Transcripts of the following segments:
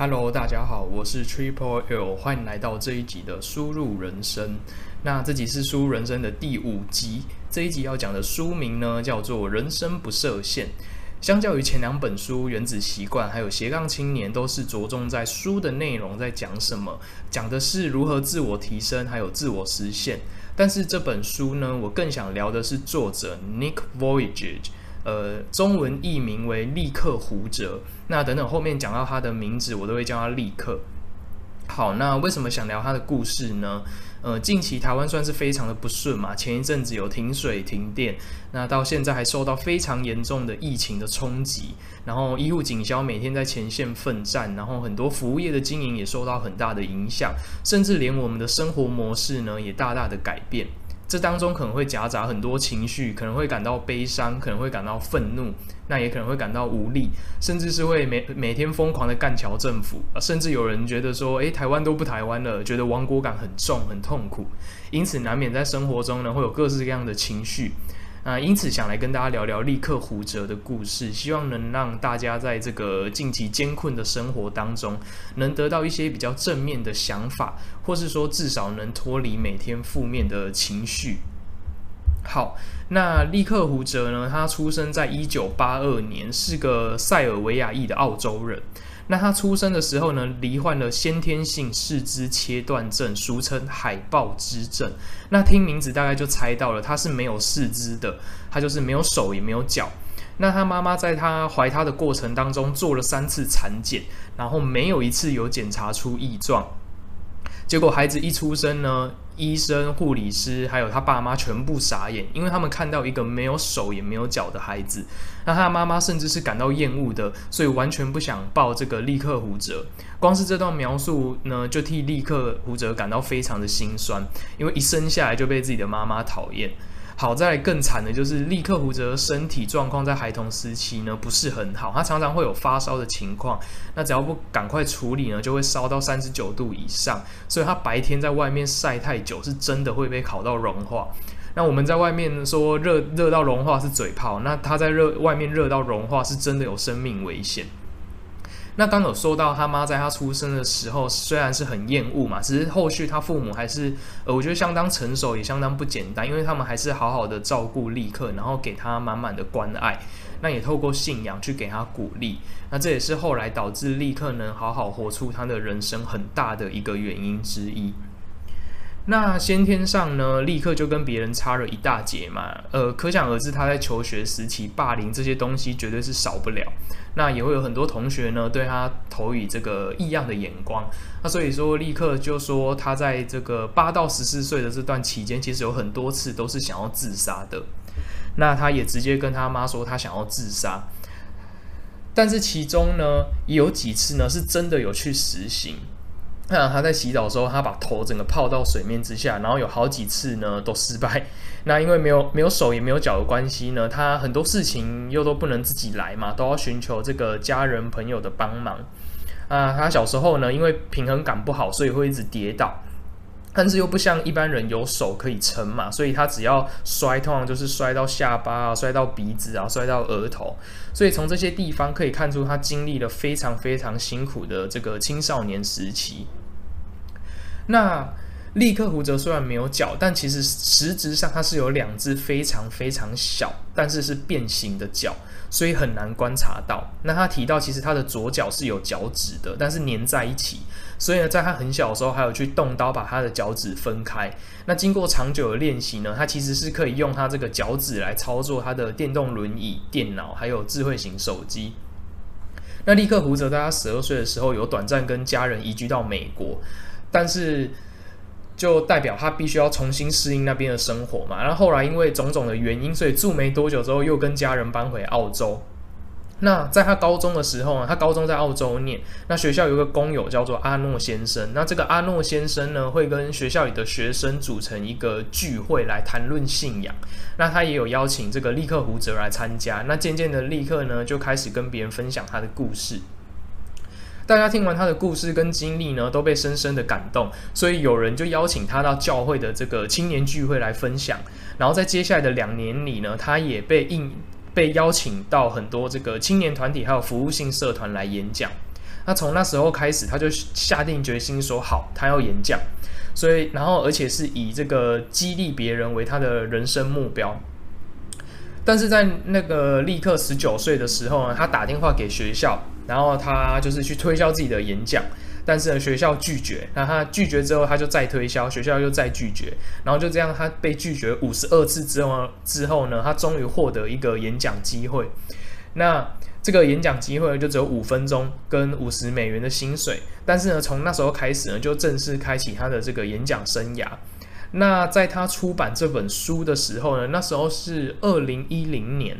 Hello，大家好，我是 Triple L，欢迎来到这一集的输入人生。那这集是输入人生的第五集，这一集要讲的书名呢叫做《人生不设限》。相较于前两本书《原子习惯》还有《斜杠青年》，都是着重在书的内容在讲什么，讲的是如何自我提升还有自我实现。但是这本书呢，我更想聊的是作者 Nick Voyage。呃，中文译名为立刻胡哲。那等等后面讲到他的名字，我都会叫他立刻。好，那为什么想聊他的故事呢？呃，近期台湾算是非常的不顺嘛，前一阵子有停水停电，那到现在还受到非常严重的疫情的冲击，然后医护警消每天在前线奋战，然后很多服务业的经营也受到很大的影响，甚至连我们的生活模式呢也大大的改变。这当中可能会夹杂很多情绪，可能会感到悲伤，可能会感到愤怒，那也可能会感到无力，甚至是会每每天疯狂的干桥政府，甚至有人觉得说，诶，台湾都不台湾了，觉得亡国感很重，很痛苦，因此难免在生活中呢会有各式各样的情绪。啊，因此想来跟大家聊聊力克胡哲的故事，希望能让大家在这个近期艰困的生活当中，能得到一些比较正面的想法，或是说至少能脱离每天负面的情绪。好，那力克胡哲呢，他出生在一九八二年，是个塞尔维亚裔的澳洲人。那他出生的时候呢，罹患了先天性四肢切断症，俗称海豹肢症。那听名字大概就猜到了，他是没有四肢的，他就是没有手也没有脚。那他妈妈在他怀他的过程当中做了三次产检，然后没有一次有检查出异状。结果孩子一出生呢，医生、护理师还有他爸妈全部傻眼，因为他们看到一个没有手也没有脚的孩子。那他的妈妈甚至是感到厌恶的，所以完全不想抱这个立刻胡哲。光是这段描述呢，就替立刻胡哲感到非常的心酸，因为一生下来就被自己的妈妈讨厌。好在更惨的就是利克胡泽身体状况在孩童时期呢不是很好，他常常会有发烧的情况，那只要不赶快处理呢，就会烧到三十九度以上，所以他白天在外面晒太久是真的会被烤到融化。那我们在外面说热热到融化是嘴炮，那他在热外面热到融化是真的有生命危险。那刚有说到他妈在他出生的时候虽然是很厌恶嘛，只是后续他父母还是呃，我觉得相当成熟也相当不简单，因为他们还是好好的照顾立刻，然后给他满满的关爱，那也透过信仰去给他鼓励，那这也是后来导致立刻能好好活出他的人生很大的一个原因之一。那先天上呢，立刻就跟别人差了一大截嘛，呃，可想而知他在求学时期霸凌这些东西绝对是少不了。那也会有很多同学呢对他投以这个异样的眼光。那所以说，立刻就说他在这个八到十四岁的这段期间，其实有很多次都是想要自杀的。那他也直接跟他妈说他想要自杀，但是其中呢，也有几次呢是真的有去实行。那他在洗澡的时候，他把头整个泡到水面之下，然后有好几次呢都失败。那因为没有没有手也没有脚的关系呢，他很多事情又都不能自己来嘛，都要寻求这个家人朋友的帮忙。啊，他小时候呢，因为平衡感不好，所以会一直跌倒。但是又不像一般人有手可以撑嘛，所以他只要摔，通常就是摔到下巴啊，摔到鼻子啊，摔到额头。所以从这些地方可以看出，他经历了非常非常辛苦的这个青少年时期。那力克胡泽虽然没有脚，但其实实质上它是有两只非常非常小，但是是变形的脚，所以很难观察到。那他提到，其实他的左脚是有脚趾的，但是粘在一起，所以呢，在他很小的时候，还有去动刀把他的脚趾分开。那经过长久的练习呢，他其实是可以用他这个脚趾来操作他的电动轮椅、电脑，还有智慧型手机。那力克胡泽在他十二岁的时候，有短暂跟家人移居到美国。但是，就代表他必须要重新适应那边的生活嘛。然后后来因为种种的原因，所以住没多久之后，又跟家人搬回澳洲。那在他高中的时候呢，他高中在澳洲念，那学校有个工友叫做阿诺先生。那这个阿诺先生呢，会跟学校里的学生组成一个聚会来谈论信仰。那他也有邀请这个利克胡哲来参加。那渐渐的，力克呢就开始跟别人分享他的故事。大家听完他的故事跟经历呢，都被深深的感动，所以有人就邀请他到教会的这个青年聚会来分享。然后在接下来的两年里呢，他也被应被邀请到很多这个青年团体还有服务性社团来演讲。那从那时候开始，他就下定决心说好，他要演讲。所以，然后而且是以这个激励别人为他的人生目标。但是在那个立刻十九岁的时候呢，他打电话给学校，然后他就是去推销自己的演讲，但是呢学校拒绝。那他拒绝之后，他就再推销，学校又再拒绝，然后就这样，他被拒绝五十二次之后之后呢，他终于获得一个演讲机会。那这个演讲机会就只有五分钟跟五十美元的薪水，但是呢，从那时候开始呢，就正式开启他的这个演讲生涯。那在他出版这本书的时候呢，那时候是二零一零年，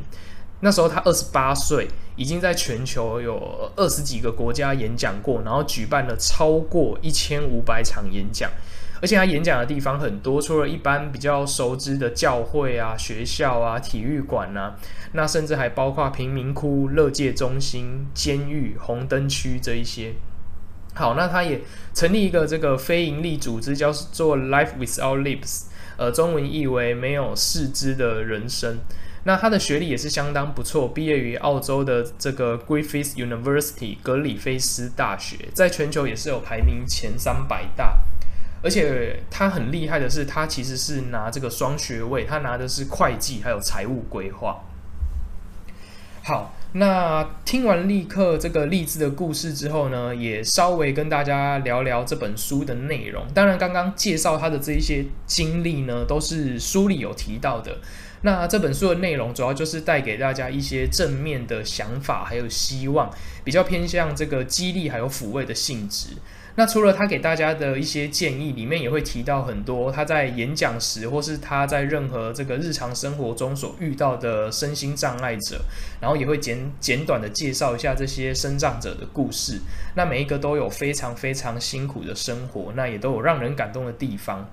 那时候他二十八岁，已经在全球有二十几个国家演讲过，然后举办了超过一千五百场演讲，而且他演讲的地方很多，除了一般比较熟知的教会啊、学校啊、体育馆啊，那甚至还包括贫民窟、乐界中心、监狱、红灯区这一些。好，那他也成立一个这个非营利组织，叫做 Life Without Lips，呃，中文译为没有四肢的人生。那他的学历也是相当不错，毕业于澳洲的这个 Griffith University 格里菲斯大学，在全球也是有排名前三百大。而且他很厉害的是，他其实是拿这个双学位，他拿的是会计还有财务规划。好。那听完立刻这个励志的故事之后呢，也稍微跟大家聊聊这本书的内容。当然，刚刚介绍他的这一些经历呢，都是书里有提到的。那这本书的内容主要就是带给大家一些正面的想法，还有希望，比较偏向这个激励还有抚慰的性质。那除了他给大家的一些建议，里面也会提到很多他在演讲时，或是他在任何这个日常生活中所遇到的身心障碍者，然后也会简简短的介绍一下这些身障者的故事。那每一个都有非常非常辛苦的生活，那也都有让人感动的地方。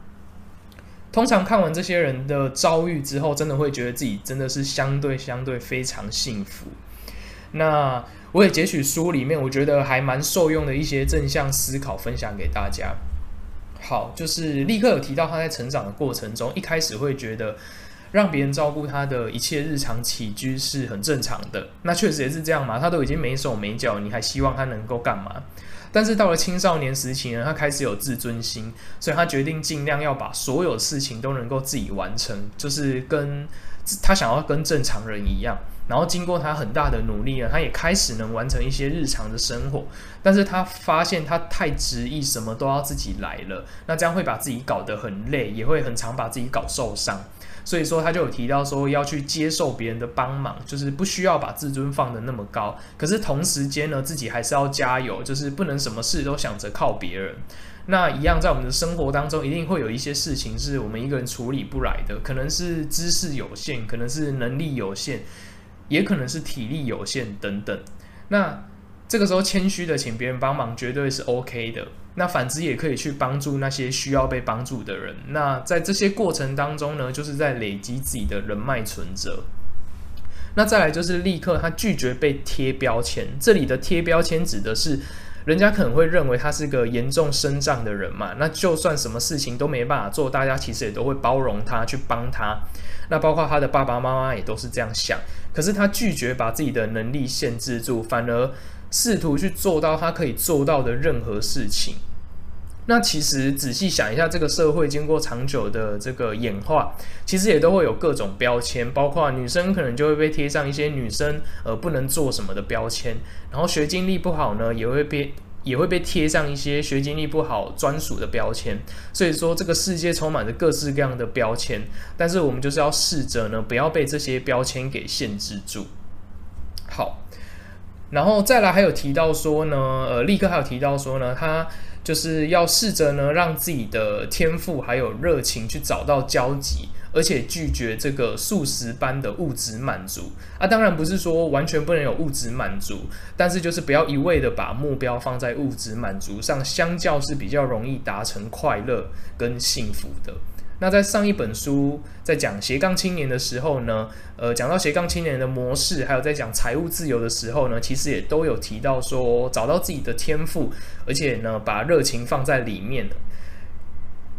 通常看完这些人的遭遇之后，真的会觉得自己真的是相对相对非常幸福。那我也截取书里面我觉得还蛮受用的一些正向思考分享给大家。好，就是立刻有提到他在成长的过程中，一开始会觉得让别人照顾他的一切日常起居是很正常的。那确实也是这样嘛，他都已经没手没脚，你还希望他能够干嘛？但是到了青少年时期呢，他开始有自尊心，所以他决定尽量要把所有事情都能够自己完成，就是跟他想要跟正常人一样。然后经过他很大的努力呢，他也开始能完成一些日常的生活。但是他发现他太执意，什么都要自己来了，那这样会把自己搞得很累，也会很常把自己搞受伤。所以说他就有提到说要去接受别人的帮忙，就是不需要把自尊放得那么高。可是同时间呢，自己还是要加油，就是不能什么事都想着靠别人。那一样在我们的生活当中，一定会有一些事情是我们一个人处理不来的，可能是知识有限，可能是能力有限。也可能是体力有限等等，那这个时候谦虚的请别人帮忙绝对是 OK 的。那反之也可以去帮助那些需要被帮助的人。那在这些过程当中呢，就是在累积自己的人脉存折。那再来就是立刻他拒绝被贴标签，这里的贴标签指的是。人家可能会认为他是个严重身障的人嘛，那就算什么事情都没办法做，大家其实也都会包容他，去帮他。那包括他的爸爸妈妈也都是这样想。可是他拒绝把自己的能力限制住，反而试图去做到他可以做到的任何事情。那其实仔细想一下，这个社会经过长久的这个演化，其实也都会有各种标签，包括女生可能就会被贴上一些女生呃不能做什么的标签，然后学经历不好呢，也会被也会被贴上一些学经历不好专属的标签。所以说，这个世界充满着各式各样的标签，但是我们就是要试着呢，不要被这些标签给限制住。然后再来还有提到说呢，呃，立刻还有提到说呢，他。就是要试着呢，让自己的天赋还有热情去找到交集，而且拒绝这个速食般的物质满足啊。当然不是说完全不能有物质满足，但是就是不要一味的把目标放在物质满足上，相较是比较容易达成快乐跟幸福的。那在上一本书在讲斜杠青年的时候呢，呃，讲到斜杠青年的模式，还有在讲财务自由的时候呢，其实也都有提到说，找到自己的天赋，而且呢，把热情放在里面，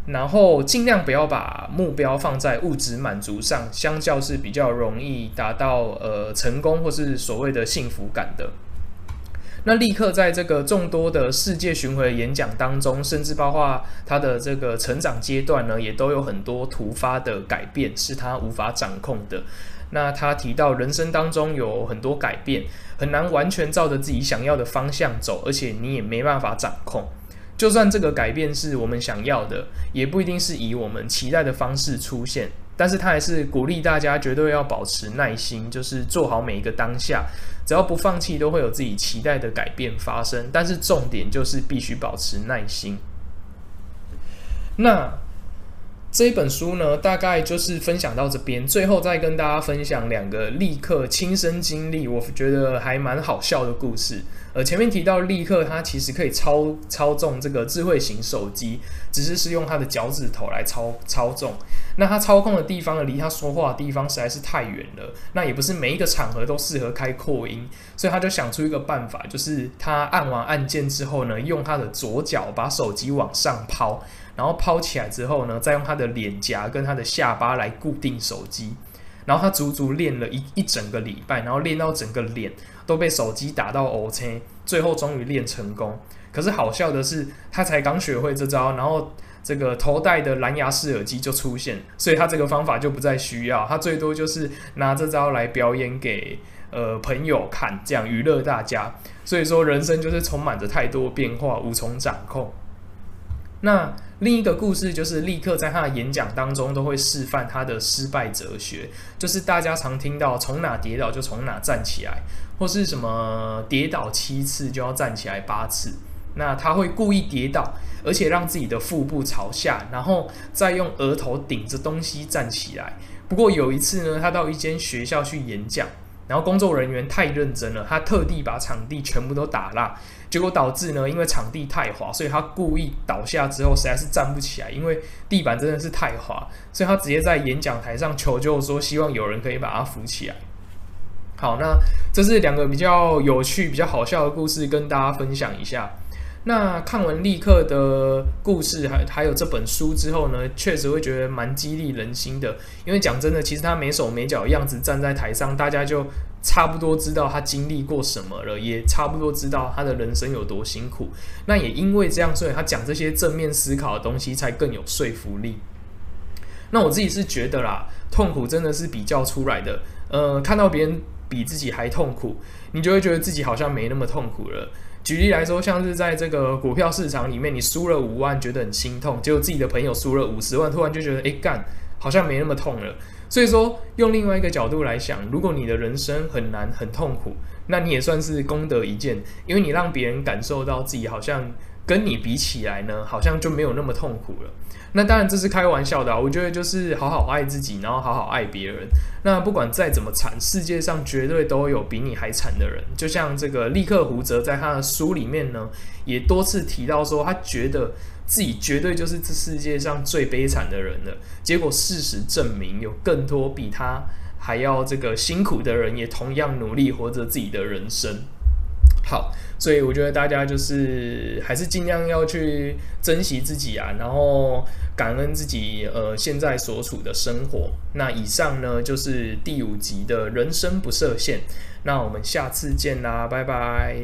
然后尽量不要把目标放在物质满足上，相较是比较容易达到呃成功或是所谓的幸福感的。那立刻在这个众多的世界巡回演讲当中，甚至包括他的这个成长阶段呢，也都有很多突发的改变，是他无法掌控的。那他提到人生当中有很多改变，很难完全照着自己想要的方向走，而且你也没办法掌控。就算这个改变是我们想要的，也不一定是以我们期待的方式出现。但是他还是鼓励大家绝对要保持耐心，就是做好每一个当下，只要不放弃，都会有自己期待的改变发生。但是重点就是必须保持耐心。那这一本书呢，大概就是分享到这边，最后再跟大家分享两个立刻亲身经历，我觉得还蛮好笑的故事。呃，前面提到立刻他其实可以操操纵这个智慧型手机，只是是用他的脚趾头来操操纵。那他操控的地方呢，离他说话的地方实在是太远了。那也不是每一个场合都适合开扩音，所以他就想出一个办法，就是他按完按键之后呢，用他的左脚把手机往上抛，然后抛起来之后呢，再用他的脸颊跟他的下巴来固定手机。然后他足足练了一一整个礼拜，然后练到整个脸都被手机打到 OK，，最后终于练成功。可是好笑的是，他才刚学会这招，然后这个头戴的蓝牙式耳机就出现，所以他这个方法就不再需要，他最多就是拿这招来表演给呃朋友看，这样娱乐大家。所以说，人生就是充满着太多变化，无从掌控。那另一个故事就是，立刻在他的演讲当中都会示范他的失败哲学，就是大家常听到从哪跌倒就从哪站起来，或是什么跌倒七次就要站起来八次。那他会故意跌倒，而且让自己的腹部朝下，然后再用额头顶着东西站起来。不过有一次呢，他到一间学校去演讲。然后工作人员太认真了，他特地把场地全部都打蜡，结果导致呢，因为场地太滑，所以他故意倒下之后实在是站不起来，因为地板真的是太滑，所以他直接在演讲台上求救说，希望有人可以把他扶起来。好，那这是两个比较有趣、比较好笑的故事，跟大家分享一下。那看完立刻的故事，还还有这本书之后呢，确实会觉得蛮激励人心的。因为讲真的，其实他没手没脚的样子站在台上，大家就差不多知道他经历过什么了，也差不多知道他的人生有多辛苦。那也因为这样，所以他讲这些正面思考的东西才更有说服力。那我自己是觉得啦，痛苦真的是比较出来的。呃，看到别人比自己还痛苦，你就会觉得自己好像没那么痛苦了。举例来说，像是在这个股票市场里面，你输了五万，觉得很心痛；结果自己的朋友输了五十万，突然就觉得，哎干，好像没那么痛了。所以说，用另外一个角度来想，如果你的人生很难、很痛苦，那你也算是功德一件，因为你让别人感受到自己好像跟你比起来呢，好像就没有那么痛苦了。那当然这是开玩笑的啊，我觉得就是好好爱自己，然后好好爱别人。那不管再怎么惨，世界上绝对都有比你还惨的人。就像这个立刻胡泽在他的书里面呢，也多次提到说，他觉得自己绝对就是这世界上最悲惨的人了。结果事实证明，有更多比他还要这个辛苦的人，也同样努力活着自己的人生。好，所以我觉得大家就是还是尽量要去珍惜自己啊，然后感恩自己呃现在所处的生活。那以上呢就是第五集的人生不设限，那我们下次见啦，拜拜。